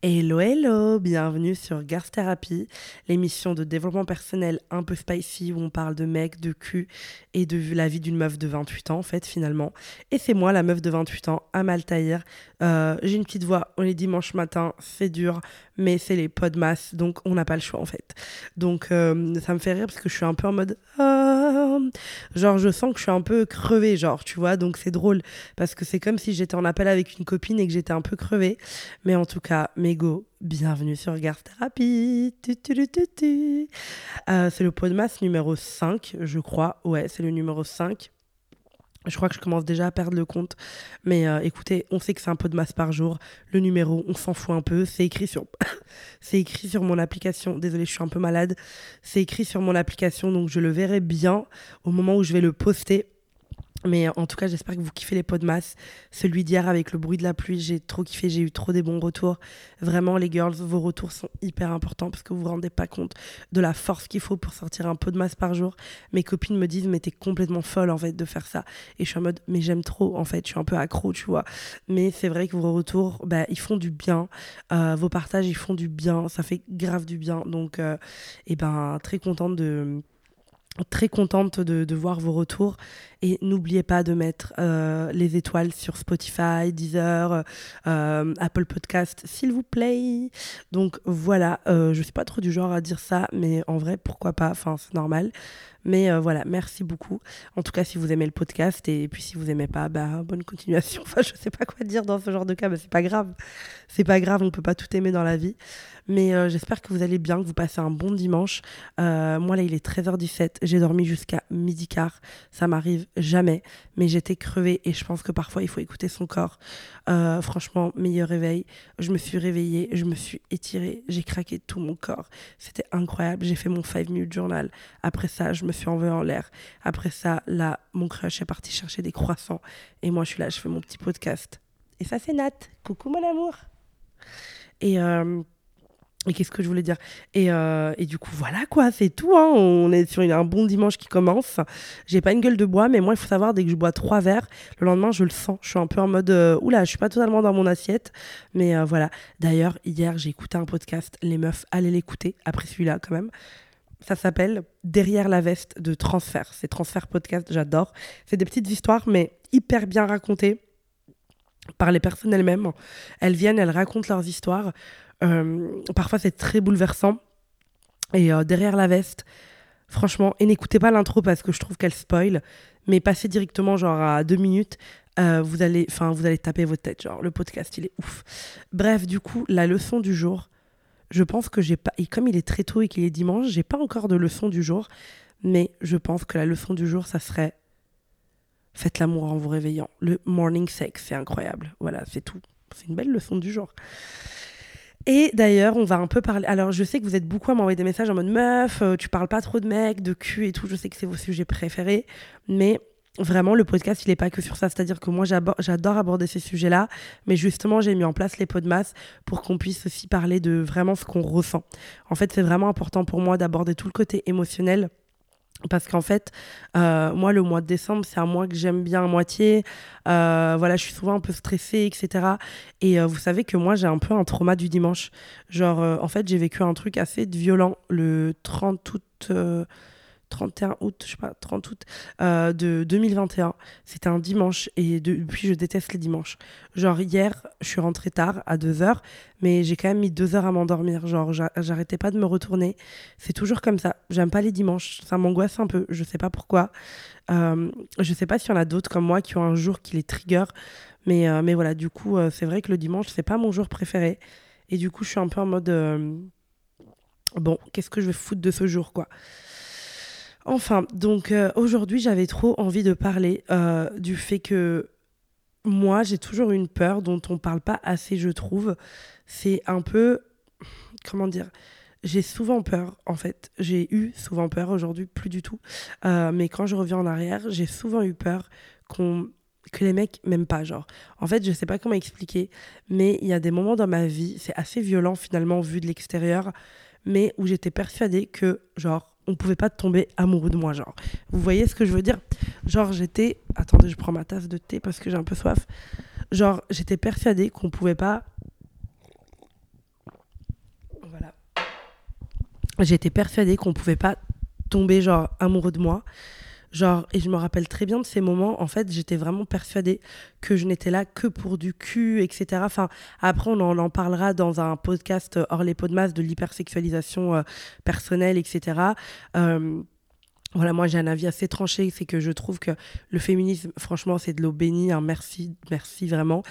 Hello, hello, bienvenue sur Girls Therapy, l'émission de développement personnel un peu spicy où on parle de mecs, de cul et de la vie d'une meuf de 28 ans en fait finalement. Et c'est moi, la meuf de 28 ans, Amal Tahir. Euh, J'ai une petite voix, on est dimanche matin, c'est dur, mais c'est les pods masse, donc on n'a pas le choix en fait. Donc euh, ça me fait rire parce que je suis un peu en mode... Ah genre je sens que je suis un peu crevée, genre tu vois, donc c'est drôle parce que c'est comme si j'étais en appel avec une copine et que j'étais un peu crevée. Mais en tout cas, Bienvenue sur Garth Therapy. Euh, c'est le pot de masse numéro 5, je crois. Ouais, c'est le numéro 5. Je crois que je commence déjà à perdre le compte. Mais euh, écoutez, on sait que c'est un pot de masse par jour. Le numéro, on s'en fout un peu. C'est écrit sur... c'est écrit sur mon application. Désolée, je suis un peu malade. C'est écrit sur mon application, donc je le verrai bien au moment où je vais le poster. Mais en tout cas, j'espère que vous kiffez les pots de masse. Celui d'hier avec le bruit de la pluie, j'ai trop kiffé, j'ai eu trop des bons retours. Vraiment, les girls, vos retours sont hyper importants parce que vous vous rendez pas compte de la force qu'il faut pour sortir un pot de masse par jour. Mes copines me disent, mais t'es complètement folle en fait de faire ça. Et je suis en mode, mais j'aime trop en fait, je suis un peu accro, tu vois. Mais c'est vrai que vos retours, bah, ils font du bien. Euh, vos partages, ils font du bien. Ça fait grave du bien. Donc, euh, et ben, très contente de très contente de, voir vos retours et n'oubliez pas de mettre euh, les étoiles sur Spotify, Deezer, euh, Apple Podcast, s'il vous plaît. Donc voilà, euh, je suis pas trop du genre à dire ça, mais en vrai, pourquoi pas? Enfin, c'est normal. Mais euh, voilà, merci beaucoup. En tout cas, si vous aimez le podcast et, puis si vous aimez pas, bah, bonne continuation. Enfin, je sais pas quoi dire dans ce genre de cas, mais c'est pas grave. C'est pas grave, on peut pas tout aimer dans la vie. Mais j'espère que vous allez bien, que vous passez un bon dimanche. Moi, là, il est 13h17. J'ai dormi jusqu'à midi quart. Ça m'arrive jamais. Mais j'étais crevée et je pense que parfois, il faut écouter son corps. Euh, franchement, meilleur réveil. Je me suis réveillée, je me suis étirée, j'ai craqué tout mon corps. C'était incroyable. J'ai fait mon 5 minutes journal. Après ça, je me suis envolée en l'air. Après ça, là, mon crush est parti chercher des croissants. Et moi, je suis là, je fais mon petit podcast. Et ça, c'est Nat. Coucou, mon amour. Et. Euh, et qu'est-ce que je voulais dire? Et, euh, et, du coup, voilà quoi, c'est tout. Hein. On est sur un bon dimanche qui commence. J'ai pas une gueule de bois, mais moi, il faut savoir, dès que je bois trois verres, le lendemain, je le sens. Je suis un peu en mode, euh, oula, je suis pas totalement dans mon assiette. Mais euh, voilà. D'ailleurs, hier, j'ai écouté un podcast. Les meufs, allez l'écouter, après celui-là quand même. Ça s'appelle Derrière la veste de Transfert. C'est Transfert Podcast, j'adore. C'est des petites histoires, mais hyper bien racontées par les personnes elles-mêmes. Elles viennent, elles racontent leurs histoires. Euh, parfois, c'est très bouleversant. Et euh, derrière la veste, franchement, et n'écoutez pas l'intro parce que je trouve qu'elle spoil, mais passez directement genre à deux minutes. Euh, vous allez, vous allez taper votre tête. Genre, le podcast, il est ouf. Bref, du coup, la leçon du jour. Je pense que j'ai pas, et comme il est très tôt et qu'il est dimanche, j'ai pas encore de leçon du jour, mais je pense que la leçon du jour, ça serait faites l'amour en vous réveillant. Le morning sex, c'est incroyable. Voilà, c'est tout. C'est une belle leçon du jour. Et d'ailleurs, on va un peu parler. Alors, je sais que vous êtes beaucoup à m'envoyer des messages en mode meuf, euh, tu parles pas trop de mecs, de cul et tout. Je sais que c'est vos sujets préférés. Mais vraiment, le podcast, il n'est pas que sur ça. C'est-à-dire que moi, j'adore aborder ces sujets-là. Mais justement, j'ai mis en place les pots de masse pour qu'on puisse aussi parler de vraiment ce qu'on ressent. En fait, c'est vraiment important pour moi d'aborder tout le côté émotionnel parce qu'en fait, euh, moi, le mois de décembre, c'est un mois que j'aime bien à moitié. Euh, voilà, je suis souvent un peu stressée, etc. Et euh, vous savez que moi, j'ai un peu un trauma du dimanche. Genre, en fait, j'ai vécu un truc assez violent le 30 août 31 août, je sais pas, 30 août euh, de 2021. C'était un dimanche et depuis je déteste les dimanches. Genre hier, je suis rentrée tard à 2h, mais j'ai quand même mis 2 heures à m'endormir. Genre j'arrêtais pas de me retourner. C'est toujours comme ça. J'aime pas les dimanches. Ça m'angoisse un peu. Je sais pas pourquoi. Euh, je sais pas s'il y en a d'autres comme moi qui ont un jour qui les trigger. Mais, euh, mais voilà, du coup, euh, c'est vrai que le dimanche, c'est pas mon jour préféré. Et du coup, je suis un peu en mode. bon, qu'est-ce que je vais foutre de ce jour, quoi? Enfin, donc euh, aujourd'hui, j'avais trop envie de parler euh, du fait que moi, j'ai toujours une peur dont on parle pas assez, je trouve. C'est un peu. Comment dire J'ai souvent peur, en fait. J'ai eu souvent peur, aujourd'hui, plus du tout. Euh, mais quand je reviens en arrière, j'ai souvent eu peur qu'on que les mecs m'aiment pas genre en fait je sais pas comment expliquer mais il y a des moments dans ma vie c'est assez violent finalement vu de l'extérieur mais où j'étais persuadée que genre on pouvait pas tomber amoureux de moi, genre. Vous voyez ce que je veux dire? Genre, j'étais. Attendez, je prends ma tasse de thé parce que j'ai un peu soif. Genre, j'étais persuadée qu'on pouvait pas. Voilà. J'étais persuadée qu'on pouvait pas tomber genre amoureux de moi. Genre, et je me rappelle très bien de ces moments. En fait, j'étais vraiment persuadée que je n'étais là que pour du cul, etc. Enfin, après, on en, parlera dans un podcast hors les pots de masse de l'hypersexualisation euh, personnelle, etc. Euh, voilà, moi j'ai un avis assez tranché, c'est que je trouve que le féminisme, franchement, c'est de l'eau bénie. Hein, merci, merci vraiment.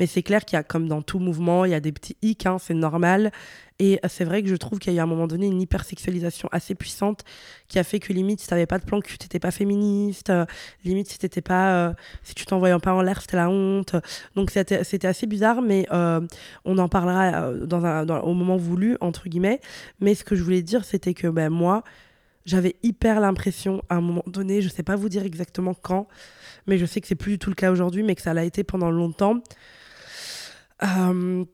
Mais c'est clair qu'il y a, comme dans tout mouvement, il y a des petits hics, hein, c'est normal. Et c'est vrai que je trouve qu'il y a eu à un moment donné une hypersexualisation assez puissante qui a fait que limite, si t'avais pas de plan cul, t'étais pas féministe. Euh, limite, si t'étais pas. Euh, si tu t'envoyais pas en l'air, c'était la honte. Donc c'était assez bizarre, mais euh, on en parlera au moment voulu, entre guillemets. Mais ce que je voulais dire, c'était que ben, moi, j'avais hyper l'impression, à un moment donné, je sais pas vous dire exactement quand, mais je sais que c'est plus du tout le cas aujourd'hui, mais que ça l'a été pendant longtemps euh,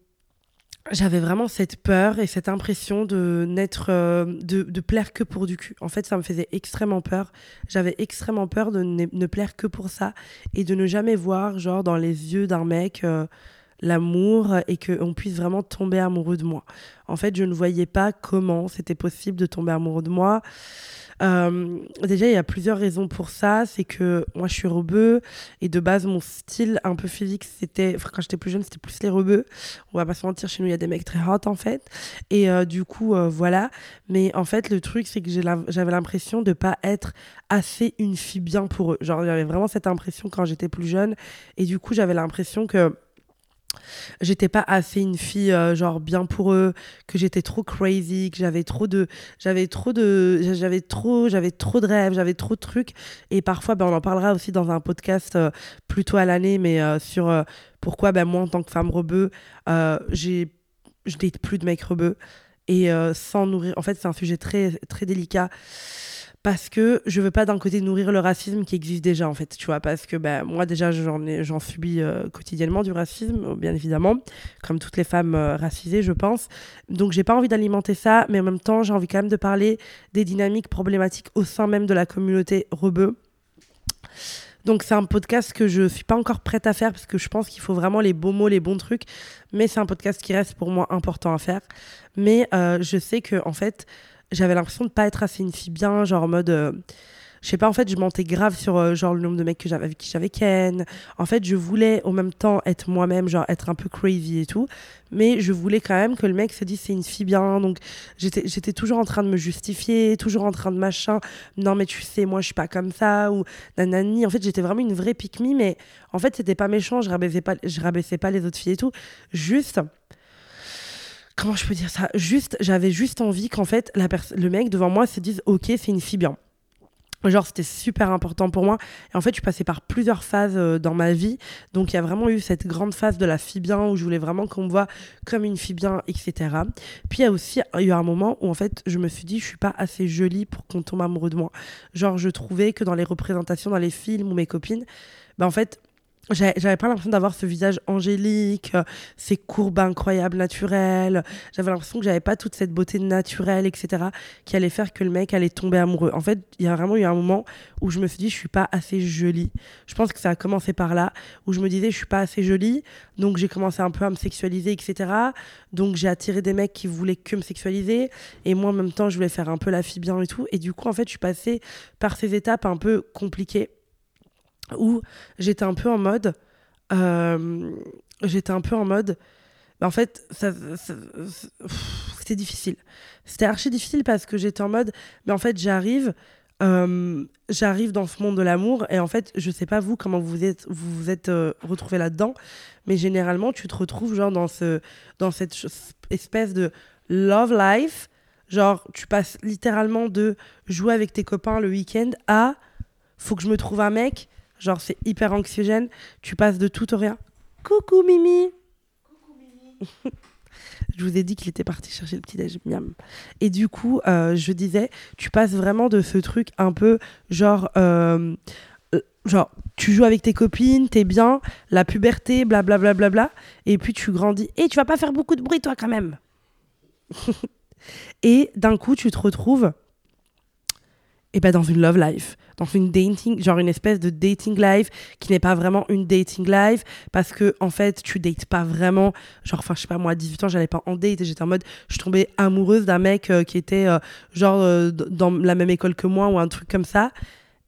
j'avais vraiment cette peur et cette impression de n'être euh, de, de, plaire que pour du cul. En fait, ça me faisait extrêmement peur. J'avais extrêmement peur de ne, plaire que pour ça et de ne jamais voir genre dans les yeux d'un mec euh, l'amour et qu'on puisse vraiment tomber amoureux de moi. En fait, je ne voyais pas comment c'était possible de tomber amoureux de moi. Euh, déjà, il y a plusieurs raisons pour ça. C'est que moi, je suis rebeu et de base, mon style un peu physique, c'était. quand j'étais plus jeune, c'était plus les rebeux. On va pas se mentir, chez nous, il y a des mecs très hot en fait. Et euh, du coup, euh, voilà. Mais en fait, le truc, c'est que j'avais l'impression de pas être assez une fille bien pour eux. Genre, j'avais vraiment cette impression quand j'étais plus jeune. Et du coup, j'avais l'impression que j'étais pas assez une fille euh, genre bien pour eux que j'étais trop crazy que j'avais trop de j'avais trop de j'avais trop j'avais trop de rêves j'avais trop de trucs. Et parfois ben, on en parlera aussi dans un podcast euh, plutôt à l'année mais euh, sur pourquoi ben moi en tant que femme rebeu j'ai je date plus de mecs rebeux. Et sans nourrir en fait c'est un sujet très très délicat parce que je veux pas d'un côté nourrir le racisme qui existe déjà en fait tu vois parce que ben moi déjà j'en subis euh, quotidiennement du racisme bien évidemment comme toutes les femmes euh, racisées je pense donc j'ai pas envie d'alimenter ça mais en même temps j'ai envie quand même de parler des dynamiques problématiques au sein même de la communauté rebeu donc c'est un podcast que je suis pas encore prête à faire parce que je pense qu'il faut vraiment les beaux mots, les bons trucs. Mais c'est un podcast qui reste pour moi important à faire. Mais euh, je sais que en fait, j'avais l'impression de pas être assez une fille bien, genre en mode. Euh, je sais pas, en fait, je mentais grave sur euh, genre le nombre de mecs que j'avais avec qui j'avais ken. En fait, je voulais au même temps être moi-même, genre être un peu crazy et tout. Mais je voulais quand même que le mec se dise c'est une fille bien. Donc j'étais, j'étais toujours en train de me justifier, toujours en train de machin. Non, mais tu sais, moi je suis pas comme ça. Ou nanani. En fait, j'étais vraiment une vraie pique mais en fait, c'était pas méchant. Je rabaissais pas, je rabaissais pas les autres filles et tout. Juste comment je peux dire ça? Juste, j'avais juste envie qu'en fait, la le mec devant moi se dise, ok, c'est une fille bien. Genre, c'était super important pour moi. Et en fait, je suis passée par plusieurs phases euh, dans ma vie. Donc, il y a vraiment eu cette grande phase de la fille bien où je voulais vraiment qu'on me voit comme une fille bien, etc. Puis, il y a aussi eu un moment où, en fait, je me suis dit, je suis pas assez jolie pour qu'on tombe amoureux de moi. Genre, je trouvais que dans les représentations, dans les films ou mes copines, ben, en fait, j'avais pas l'impression d'avoir ce visage angélique, euh, ces courbes incroyables naturelles. J'avais l'impression que j'avais pas toute cette beauté naturelle, etc., qui allait faire que le mec allait tomber amoureux. En fait, il y a vraiment eu un moment où je me suis dit, je suis pas assez jolie. Je pense que ça a commencé par là, où je me disais, je suis pas assez jolie. Donc, j'ai commencé un peu à me sexualiser, etc. Donc, j'ai attiré des mecs qui voulaient que me sexualiser. Et moi, en même temps, je voulais faire un peu la fille bien et tout. Et du coup, en fait, je suis passée par ces étapes un peu compliquées où j'étais un peu en mode. Euh, j'étais un peu en mode. en fait, c'était difficile. C'était archi difficile parce que j'étais en mode. Mais en fait, j'arrive. Euh, j'arrive dans ce monde de l'amour et en fait je sais pas vous comment vous êtes vous vous êtes euh, retrouvé là-dedans mais généralement tu te retrouves genre dans ce dans cette espèce de love life genre tu passes littéralement de jouer avec tes copains le week-end à faut que je me trouve un mec Genre, c'est hyper anxiogène. Tu passes de tout au rien. Coucou Mimi. Coucou Mimi. je vous ai dit qu'il était parti chercher le petit déj. Miam. Et du coup, euh, je disais, tu passes vraiment de ce truc un peu genre. Euh, euh, genre, tu joues avec tes copines, t'es bien, la puberté, blablabla, bla, bla, bla, et puis tu grandis. Et tu vas pas faire beaucoup de bruit, toi, quand même. et d'un coup, tu te retrouves et ben dans une love life, dans une dating, genre une espèce de dating life qui n'est pas vraiment une dating life parce que en fait tu dates pas vraiment, genre enfin je sais pas moi à 18 ans j'allais pas en date et j'étais en mode je tombais amoureuse d'un mec euh, qui était euh, genre euh, dans la même école que moi ou un truc comme ça.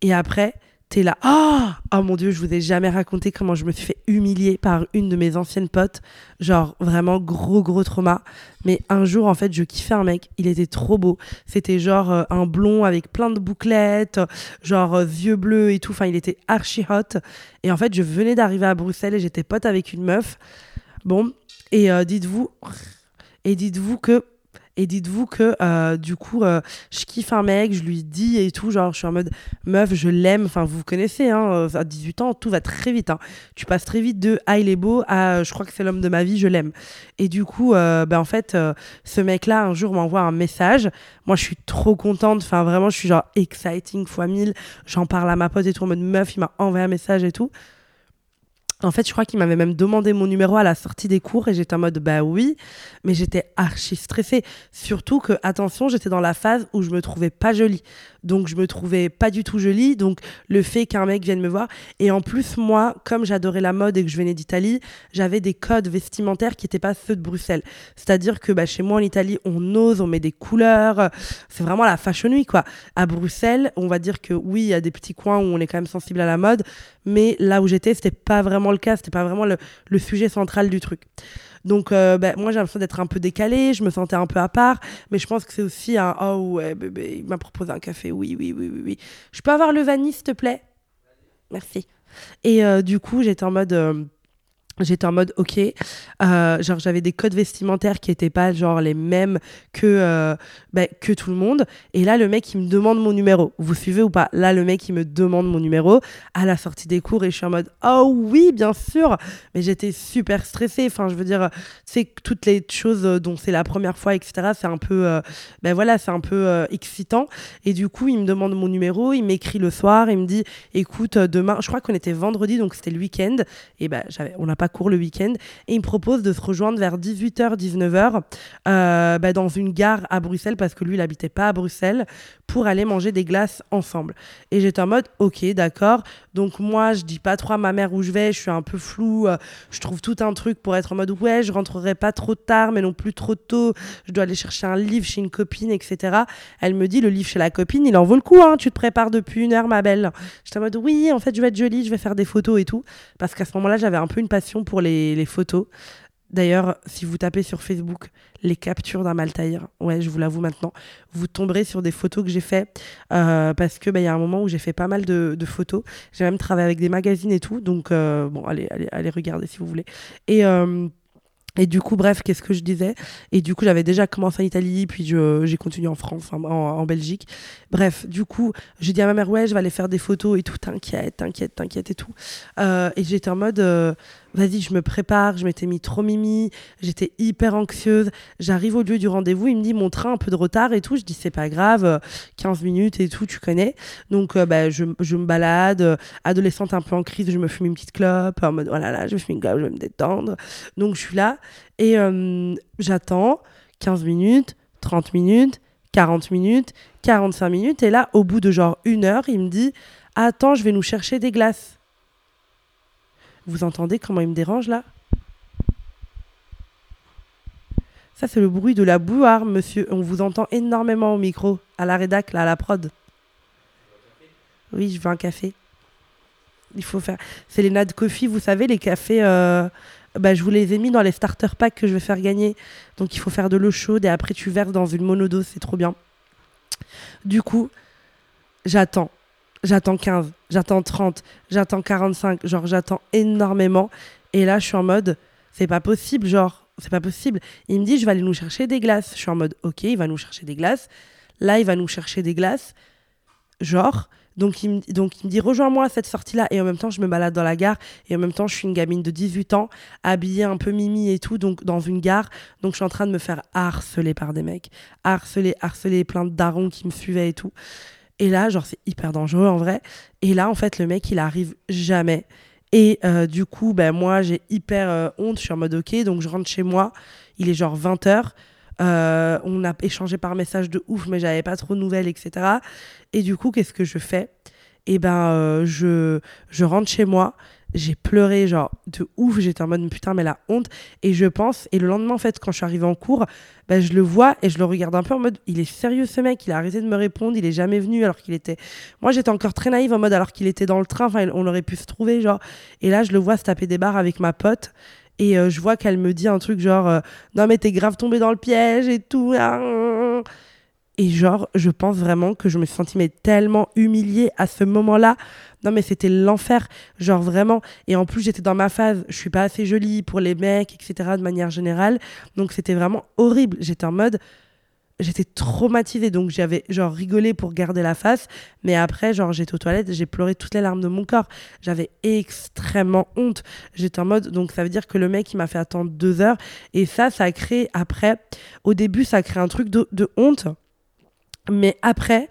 Et après t'es là, oh, oh mon dieu, je vous ai jamais raconté comment je me suis fait humilier par une de mes anciennes potes. Genre vraiment gros gros trauma. Mais un jour en fait, je kiffais un mec, il était trop beau. C'était genre euh, un blond avec plein de bouclettes, genre euh, yeux bleus et tout. Enfin, il était archi hot. Et en fait, je venais d'arriver à Bruxelles et j'étais pote avec une meuf. Bon, et euh, dites-vous, et dites-vous que et dites-vous que euh, du coup, euh, je kiffe un mec, je lui dis et tout, genre je suis en mode meuf, je l'aime. Enfin, vous connaissez, hein, euh, à 18 ans, tout va très vite. Hein. Tu passes très vite de ah il est beau à je crois que c'est l'homme de ma vie, je l'aime. Et du coup, ben en fait, ce mec-là un jour m'envoie un message. Moi, je suis trop contente. Enfin, vraiment, je suis genre exciting fois 1000. J'en parle à ma pote et tout en mode meuf, il m'a envoyé un message et tout. En fait, je crois qu'il m'avait même demandé mon numéro à la sortie des cours et j'étais en mode bah oui, mais j'étais archi stressée. Surtout que, attention, j'étais dans la phase où je me trouvais pas jolie. Donc, je me trouvais pas du tout jolie. Donc, le fait qu'un mec vienne me voir. Et en plus, moi, comme j'adorais la mode et que je venais d'Italie, j'avais des codes vestimentaires qui n'étaient pas ceux de Bruxelles. C'est-à-dire que bah, chez moi en Italie, on ose, on met des couleurs. C'est vraiment la fashion week, quoi. À Bruxelles, on va dire que oui, il y a des petits coins où on est quand même sensible à la mode. Mais là où j'étais, c'était pas vraiment le cas, c'était pas vraiment le, sujet central du truc. Donc, euh, ben, moi, j'ai l'impression d'être un peu décalée, je me sentais un peu à part, mais je pense que c'est aussi un Oh, ouais, bébé, il m'a proposé un café, oui, oui, oui, oui, oui. Je peux avoir le vanille, s'il te plaît? Merci. Et euh, du coup, j'étais en mode. J'étais en mode ok, euh, genre j'avais des codes vestimentaires qui étaient pas genre les mêmes que euh, bah, que tout le monde. Et là le mec il me demande mon numéro. Vous suivez ou pas? Là le mec il me demande mon numéro à la sortie des cours et je suis en mode oh oui bien sûr. Mais j'étais super stressée. Enfin je veux dire c'est toutes les choses dont c'est la première fois etc. C'est un peu euh, ben voilà c'est un peu excitant. Et du coup il me demande mon numéro, il m'écrit le soir, il me dit écoute demain, je crois qu'on était vendredi donc c'était le week-end et ben j'avais on n'a pas cours le week-end. Et il me propose de se rejoindre vers 18h, 19h euh, bah, dans une gare à Bruxelles parce que lui, il habitait pas à Bruxelles pour aller manger des glaces ensemble. Et j'étais en mode, ok, d'accord. Donc moi, je dis pas trop à ma mère où je vais, je suis un peu flou. Euh, je trouve tout un truc pour être en mode, ouais, je rentrerai pas trop tard, mais non plus trop tôt. Je dois aller chercher un livre chez une copine, etc. Elle me dit, le livre chez la copine, il en vaut le coup, hein, tu te prépares depuis une heure, ma belle. J'étais en mode, oui, en fait, je vais être jolie, je vais faire des photos et tout. Parce qu'à ce moment-là, j'avais un peu une passion pour les, photos. D'ailleurs, si vous tapez sur Facebook les captures d'un Maltaïr, ouais, je vous l'avoue maintenant, vous tomberez sur des photos que j'ai fait euh, parce que bah, il y a un moment où j'ai fait pas mal de, photos. J'ai même travaillé avec des magazines et tout, donc euh, bon, allez, allez, allez regarder si vous voulez. Et euh, et du coup, bref, qu'est-ce que je disais? Et du coup, j'avais déjà commencé en Italie, puis j'ai continué en France, en, Belgique. Bref, du coup, j'ai dit à ma mère, ouais, je vais aller faire des photos et tout, t'inquiète, t'inquiète, t'inquiète et tout. Euh, et j'étais en mode, vas-y, je me prépare, je m'étais mis trop mimi, j'étais hyper anxieuse. J'arrive au lieu du rendez-vous, il me dit, mon train un peu de retard et tout. Je dis, c'est pas grave, 15 minutes et tout, tu connais. Donc, euh, bah, je, je, me balade, adolescente un peu en crise, je me fume une petite clope, en mode, voilà, là, je me fume une clope, je vais me détendre. Donc, je suis là et j'attends 15 minutes, 30 minutes, 40 minutes, 45 minutes. Et là, au bout de genre une heure, il me dit Attends, je vais nous chercher des glaces. Vous entendez comment il me dérange là? Ça, c'est le bruit de la bouilloire, monsieur. On vous entend énormément au micro, à la rédac, là, à la prod. Oui, je veux un café. Il faut faire. C'est les Nad Coffee, vous savez, les cafés. Euh, bah, je vous les ai mis dans les starter packs que je vais faire gagner. Donc il faut faire de l'eau chaude et après tu verses dans une monodose, c'est trop bien. Du coup, j'attends. J'attends 15, j'attends 30, j'attends 45, genre j'attends énormément. Et là, je suis en mode, c'est pas possible, genre, c'est pas possible. Il me dit, je vais aller nous chercher des glaces. Je suis en mode, ok, il va nous chercher des glaces. Là, il va nous chercher des glaces. Genre, donc il, me, dit rejoins-moi à cette sortie-là. Et en même temps, je me balade dans la gare. Et en même temps, je suis une gamine de 18 ans, habillée un peu mimi et tout, donc dans une gare. Donc je suis en train de me faire harceler par des mecs. Harceler, harceler, plein de darons qui me suivaient et tout. Et là, genre, c'est hyper dangereux en vrai. Et là, en fait, le mec, il arrive jamais. Et euh, du coup, ben, moi, j'ai hyper euh, honte. Je suis en mode OK. Donc je rentre chez moi. Il est genre 20h. Euh, on a échangé par message de ouf, mais j'avais pas trop de nouvelles, etc. Et du coup, qu'est-ce que je fais? Eh ben, euh, je, je rentre chez moi j'ai pleuré genre de ouf j'étais en mode putain mais la honte et je pense et le lendemain en fait quand je suis arrivée en cours bah, je le vois et je le regarde un peu en mode il est sérieux ce mec il a arrêté de me répondre il est jamais venu alors qu'il était moi j'étais encore très naïve en mode alors qu'il était dans le train enfin on aurait pu se trouver genre et là je le vois se taper des barres avec ma pote et euh, je vois qu'elle me dit un truc genre euh, non mais t'es grave tombé dans le piège et tout et genre, je pense vraiment que je me suis sentie tellement humiliée à ce moment-là. Non, mais c'était l'enfer. Genre vraiment. Et en plus, j'étais dans ma phase, je suis pas assez jolie pour les mecs, etc. de manière générale. Donc c'était vraiment horrible. J'étais en mode. J'étais traumatisée. Donc j'avais genre rigolé pour garder la face. Mais après, genre, j'étais aux toilettes, j'ai pleuré toutes les larmes de mon corps. J'avais extrêmement honte. J'étais en mode. Donc ça veut dire que le mec, il m'a fait attendre deux heures. Et ça, ça a créé après. Au début, ça a créé un truc de, de honte mais après,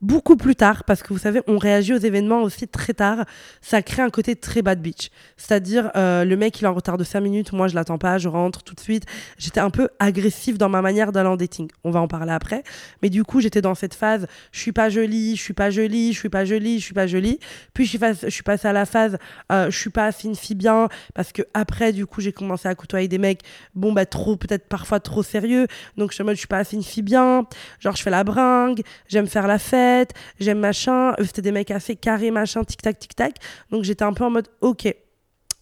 beaucoup plus tard, parce que vous savez, on réagit aux événements aussi très tard, ça crée un côté très bad bitch. C'est-à-dire, euh, le mec, il est en retard de 5 minutes, moi, je l'attends pas, je rentre tout de suite. J'étais un peu agressive dans ma manière d'aller en dating. On va en parler après. Mais du coup, j'étais dans cette phase, je suis pas jolie, je suis pas jolie, je suis pas jolie, je suis pas jolie. Puis, je suis, passée à la phase, euh, je suis pas assez une fille bien, parce que après, du coup, j'ai commencé à côtoyer des mecs, bon, bah, trop, peut-être parfois trop sérieux. Donc, je suis en mode, je suis pas assez une fille bien. Genre, je fais la bringue, j'aime faire la fête j'aime machin. C'était des mecs assez carrés, machin, tic-tac, tic-tac. Donc j'étais un peu en mode, ok,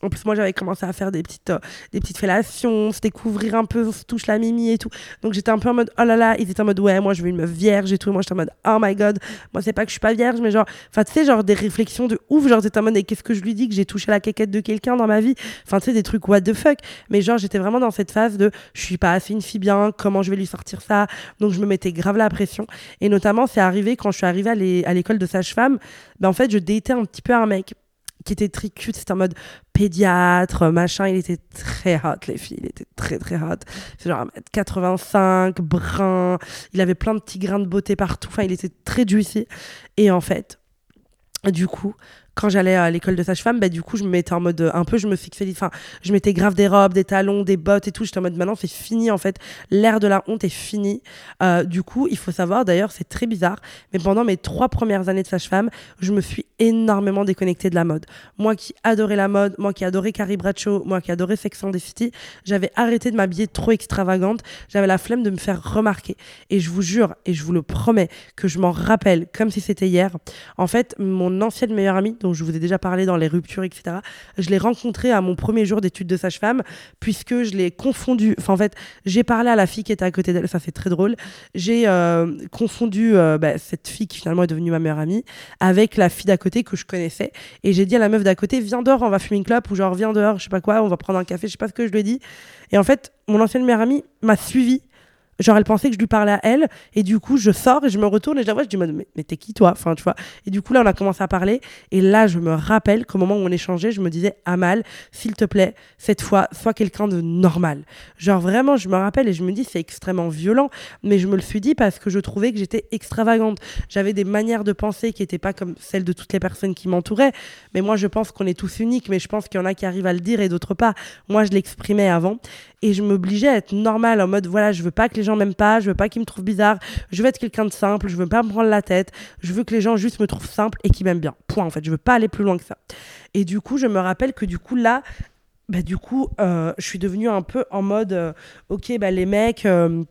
en plus, moi, j'avais commencé à faire des petites, euh, des petites fellations, se découvrir un peu, on se touche la mimi et tout. Donc, j'étais un peu en mode, oh là là, ils étaient en mode, ouais, moi, je veux une meuf vierge et tout. Et moi, j'étais en mode, oh my god, moi, c'est pas que je suis pas vierge, mais genre, enfin, tu sais, genre des réflexions de ouf. Genre, j'étais en mode, qu'est-ce que je lui dis que j'ai touché la quéquette de quelqu'un dans ma vie? Enfin, tu sais, des trucs what the fuck. Mais genre, j'étais vraiment dans cette phase de, je suis pas assez une fille bien, comment je vais lui sortir ça? Donc, je me mettais grave la pression. Et notamment, c'est arrivé quand je suis arrivée à l'école de sage-femme, ben, en fait, je datais un petit peu un mec qui était très cute. C'était en mode pédiatre, machin. Il était très hot, les filles. Il était très, très hot. C'est genre 1m85, brun. Il avait plein de petits grains de beauté partout. Enfin, il était très juicy. Et en fait, du coup, quand j'allais à l'école de sage-femme, bah, du coup, je me mettais en mode euh, un peu, je me fixais, enfin, je mettais grave des robes, des talons, des bottes et tout. J'étais en mode maintenant, c'est fini en fait. L'ère de la honte est fini. Euh, du coup, il faut savoir, d'ailleurs, c'est très bizarre, mais pendant mes trois premières années de sage-femme, je me suis énormément déconnectée de la mode. Moi qui adorais la mode, moi qui adorais Carrie Bradshaw, moi qui adorais Sex and the City, j'avais arrêté de m'habiller trop extravagante. J'avais la flemme de me faire remarquer. Et je vous jure, et je vous le promets, que je m'en rappelle comme si c'était hier. En fait, mon ancienne meilleure amie, dont je vous ai déjà parlé dans les ruptures, etc. Je l'ai rencontré à mon premier jour d'études de sage-femme, puisque je l'ai confondu. Enfin, en fait, j'ai parlé à la fille qui était à côté d'elle, ça c'est très drôle. J'ai euh, confondu euh, bah, cette fille qui finalement est devenue ma meilleure amie avec la fille d'à côté que je connaissais. Et j'ai dit à la meuf d'à côté, viens dehors, on va fumer une clope, ou genre viens dehors, je sais pas quoi, on va prendre un café, je sais pas ce que je lui ai dit. Et en fait, mon ancienne meilleure amie m'a suivi Genre, elle pensait que je lui parlais à elle. Et du coup, je sors et je me retourne et je la vois. Je dis, mais, mais t'es qui toi? Enfin, tu vois. Et du coup, là, on a commencé à parler. Et là, je me rappelle qu'au moment où on échangeait, je me disais, Amal, s'il te plaît, cette fois, sois quelqu'un de normal. Genre, vraiment, je me rappelle et je me dis, c'est extrêmement violent. Mais je me le suis dit parce que je trouvais que j'étais extravagante. J'avais des manières de penser qui n'étaient pas comme celles de toutes les personnes qui m'entouraient. Mais moi, je pense qu'on est tous uniques. Mais je pense qu'il y en a qui arrivent à le dire et d'autres pas. Moi, je l'exprimais avant et je m'obligeais à être normale en mode voilà, je veux pas que les gens m'aiment pas, je veux pas qu'ils me trouvent bizarre, je veux être quelqu'un de simple, je veux pas me prendre la tête, je veux que les gens juste me trouvent simple et qu'ils m'aiment bien. Point en fait, je veux pas aller plus loin que ça. Et du coup, je me rappelle que du coup là, bah, du coup, euh, je suis devenue un peu en mode euh, ok, bah, les mecs. Euh,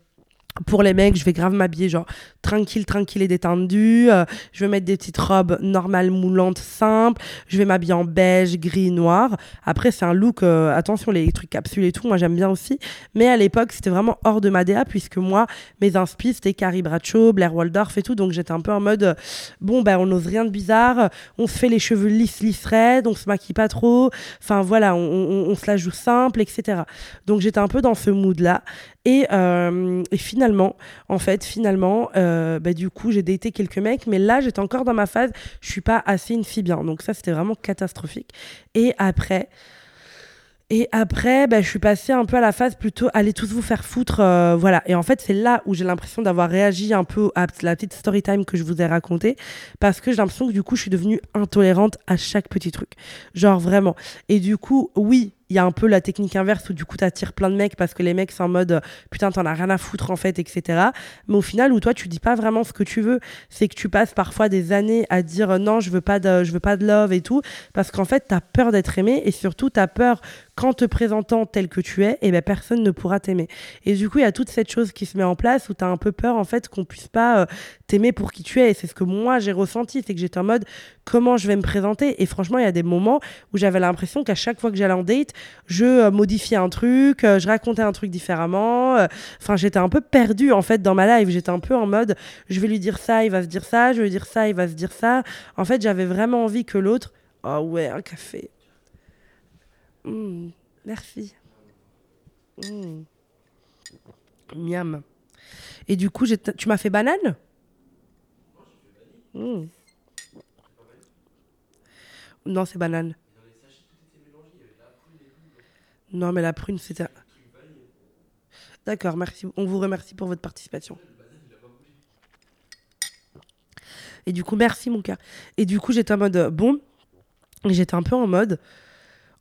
pour les mecs, je vais grave m'habiller genre tranquille, tranquille et détendu. Euh, je vais mettre des petites robes normales, moulantes, simples. Je vais m'habiller en beige, gris, noir. Après, c'est un look, euh, attention, les trucs capsules et tout, moi j'aime bien aussi. Mais à l'époque, c'était vraiment hors de ma DA, puisque moi, mes inspi, c'était Carrie Bradshaw, Blair Waldorf et tout. Donc j'étais un peu en mode, bon, ben on n'ose rien de bizarre. On se fait les cheveux lisses, lisses, raides. On se maquille pas trop. Enfin voilà, on, on, on se la joue simple, etc. Donc j'étais un peu dans ce mood-là. Et, euh, et, finalement, en fait, finalement, euh, bah, du coup, j'ai daté quelques mecs, mais là, j'étais encore dans ma phase, je suis pas assez une fille bien. Donc ça, c'était vraiment catastrophique. Et après, et après, bah, je suis passée un peu à la phase plutôt allez tous vous faire foutre, euh, voilà. Et en fait, c'est là où j'ai l'impression d'avoir réagi un peu à la petite story time que je vous ai racontée, parce que j'ai l'impression que du coup, je suis devenue intolérante à chaque petit truc, genre vraiment. Et du coup, oui, il y a un peu la technique inverse où du coup t'attires plein de mecs parce que les mecs sont en mode euh, putain t'en as rien à foutre en fait etc mais au final où toi tu dis pas vraiment ce que tu veux c'est que tu passes parfois des années à dire euh, non je veux pas de je veux pas de love et tout parce qu'en fait t'as peur d'être aimé et surtout t'as peur qu'en te présentant tel que tu es et eh ben personne ne pourra t'aimer et du coup il y a toute cette chose qui se met en place où t'as un peu peur en fait qu'on puisse pas euh, t'aimer pour qui tu es et c'est ce que moi j'ai ressenti c'est que j'étais en mode comment je vais me présenter? Et franchement il y a des moments où j'avais l'impression qu'à chaque fois que j'allais en date je euh, modifiais un truc, euh, je racontais un truc différemment. Enfin, j'étais un peu perdue en fait dans ma life. J'étais un peu en mode, je vais lui dire ça, il va se dire ça, je vais lui dire ça, il va se dire ça. En fait, j'avais vraiment envie que l'autre. Oh ouais, un café. Mmh, merci. Mmh. Miam. Et du coup, tu m'as fait banane? Mmh. Non, c'est banane. Non, mais la prune, c'était. D'accord, merci. On vous remercie pour votre participation. Et du coup, merci mon cœur. Et du coup, j'étais en mode bon. J'étais un peu en mode.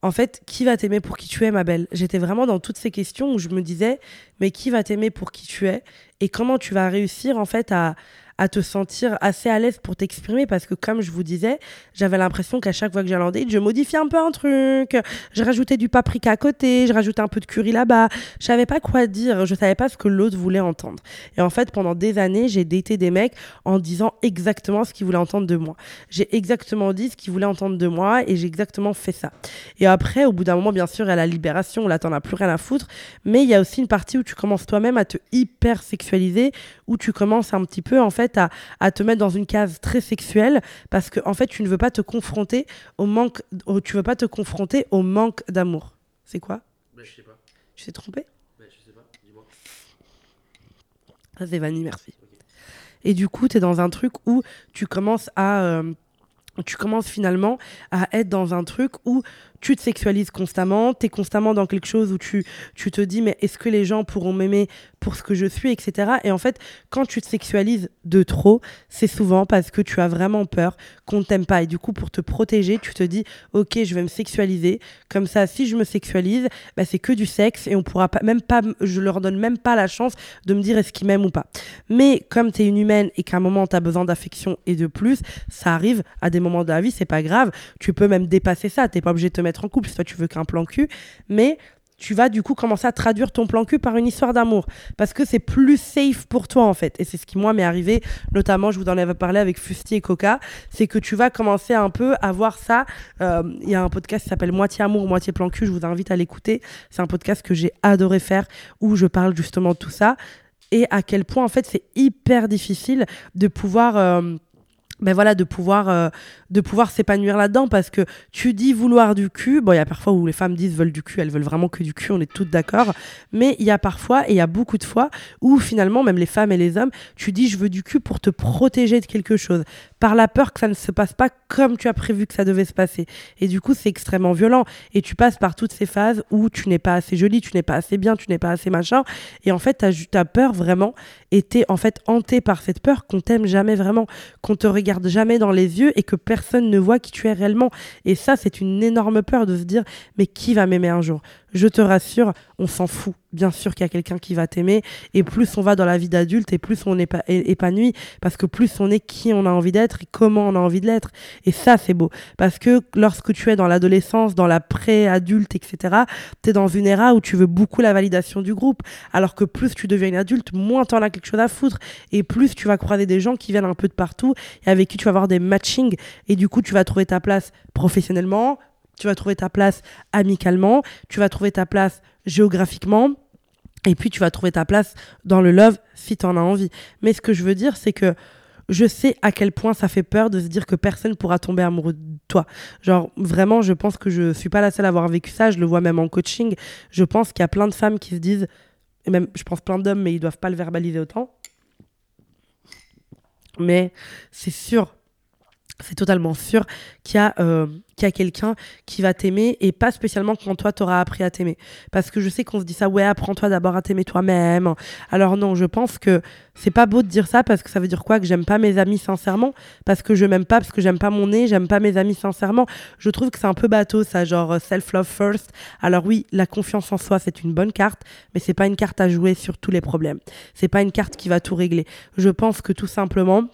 En fait, qui va t'aimer pour qui tu es, ma belle? J'étais vraiment dans toutes ces questions où je me disais, mais qui va t'aimer pour qui tu es? Et comment tu vas réussir, en fait, à, à te sentir assez à l'aise pour t'exprimer parce que comme je vous disais, j'avais l'impression qu'à chaque fois que j'allais en date, je modifiais un peu un truc, je rajoutais du paprika à côté, je rajoutais un peu de curry là-bas, je savais pas quoi dire, je savais pas ce que l'autre voulait entendre. Et en fait, pendant des années, j'ai daté des mecs en disant exactement ce qu'ils voulaient entendre de moi. J'ai exactement dit ce qu'ils voulaient entendre de moi et j'ai exactement fait ça. Et après, au bout d'un moment, bien sûr, il y a la libération, là, t'en as plus rien à foutre, mais il y a aussi une partie où tu commences toi-même à te hyper sexualiser, où tu commences un petit peu, en fait, à, te mettre dans une case très sexuelle parce que en fait tu ne veux pas te confronter au manque tu veux pas te confronter au manque d'amour. C'est quoi? Bah, je sais pas. Tu t'es trompé? Bah, je sais pas. Dis-moi. Ça c'est Vanny merci. Et du coup tu es dans un truc où tu commences à euh, tu commences finalement à être dans un truc où tu te sexualises constamment, tu es constamment dans quelque chose où tu, tu te dis mais est-ce que les gens pourront m'aimer pour ce que je suis, etc. Et en fait, quand tu te sexualises de trop, c'est souvent parce que tu as vraiment peur qu'on ne t'aime pas. Et du coup, pour te protéger, tu te dis ok, je vais me sexualiser. Comme ça, si je me sexualise, bah, c'est que du sexe et on pourra pas, même pas, je leur donne même pas la chance de me dire est-ce qu'ils m'aiment ou pas. Mais comme tu es une humaine et qu'à un moment tu as besoin d'affection et de plus, ça arrive à des moments de la vie, c'est pas grave. Tu peux même dépasser ça. T'es pas obligé de mettre en couple si toi tu veux qu'un plan cul, mais tu vas du coup commencer à traduire ton plan cul par une histoire d'amour. Parce que c'est plus safe pour toi en fait. Et c'est ce qui moi m'est arrivé notamment je vous en avais parlé avec Fusti et Coca c'est que tu vas commencer un peu à voir ça euh, il y a un podcast qui s'appelle moitié amour moitié plan cul je vous invite à l'écouter. C'est un podcast que j'ai adoré faire où je parle justement de tout ça et à quel point en fait c'est hyper difficile de pouvoir euh, ben voilà de pouvoir euh, de pouvoir s'épanouir là-dedans parce que tu dis vouloir du cul. Bon il y a parfois où les femmes disent veulent du cul elles veulent vraiment que du cul on est toutes d'accord. Mais il y a parfois et il y a beaucoup de fois où finalement même les femmes et les hommes tu dis je veux du cul pour te protéger de quelque chose par la peur que ça ne se passe pas comme tu as prévu que ça devait se passer. Et du coup c'est extrêmement violent. Et tu passes par toutes ces phases où tu n'es pas assez jolie tu n'es pas assez bien tu n'es pas assez machin. Et en fait tu as peur vraiment t'es en fait hanté par cette peur qu'on t'aime jamais vraiment qu'on te regarde jamais dans les yeux et que personne ne voit qui tu es réellement. Et ça, c'est une énorme peur de se dire, mais qui va m'aimer un jour? Je te rassure, on s'en fout. Bien sûr qu'il y a quelqu'un qui va t'aimer. Et plus on va dans la vie d'adulte, et plus on est épanoui. Parce que plus on est qui on a envie d'être et comment on a envie de l'être. Et ça, c'est beau. Parce que lorsque tu es dans l'adolescence, dans la pré-adulte, etc., tu es dans une ère où tu veux beaucoup la validation du groupe. Alors que plus tu deviens une adulte, moins tu en as quelque chose à foutre. Et plus tu vas croiser des gens qui viennent un peu de partout et avec qui tu vas avoir des matchings. Et du coup, tu vas trouver ta place professionnellement, tu vas trouver ta place amicalement, tu vas trouver ta place géographiquement, et puis tu vas trouver ta place dans le love si tu en as envie. Mais ce que je veux dire, c'est que je sais à quel point ça fait peur de se dire que personne pourra tomber amoureux de toi. Genre, vraiment, je pense que je suis pas la seule à avoir vécu ça, je le vois même en coaching. Je pense qu'il y a plein de femmes qui se disent, et même je pense plein d'hommes, mais ils doivent pas le verbaliser autant. Mais c'est sûr c'est totalement sûr qu'il y a, euh, a quelqu'un qui va t'aimer et pas spécialement quand toi t'auras appris à t'aimer. Parce que je sais qu'on se dit ça, ouais, apprends-toi d'abord à t'aimer toi-même. Alors non, je pense que c'est pas beau de dire ça parce que ça veut dire quoi? Que j'aime pas mes amis sincèrement? Parce que je m'aime pas, parce que j'aime pas mon nez, j'aime pas mes amis sincèrement? Je trouve que c'est un peu bateau ça, genre euh, self-love first. Alors oui, la confiance en soi, c'est une bonne carte, mais c'est pas une carte à jouer sur tous les problèmes. C'est pas une carte qui va tout régler. Je pense que tout simplement,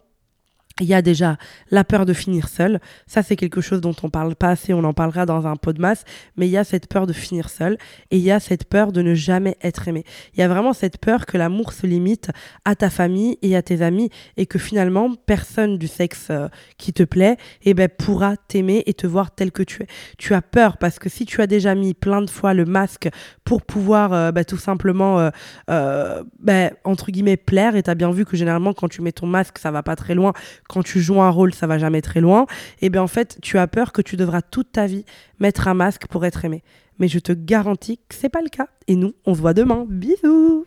il y a déjà la peur de finir seul. Ça, c'est quelque chose dont on parle pas assez, on en parlera dans un pot de masse. Mais il y a cette peur de finir seul et il y a cette peur de ne jamais être aimé. Il y a vraiment cette peur que l'amour se limite à ta famille et à tes amis et que finalement, personne du sexe euh, qui te plaît eh ben, pourra t'aimer et te voir tel que tu es. Tu as peur parce que si tu as déjà mis plein de fois le masque pour pouvoir euh, bah, tout simplement, euh, bah, entre guillemets, plaire, et as bien vu que généralement, quand tu mets ton masque, ça va pas très loin quand tu joues un rôle, ça va jamais très loin, et bien en fait, tu as peur que tu devras toute ta vie mettre un masque pour être aimé. Mais je te garantis que c'est pas le cas. Et nous, on se voit demain. Bisous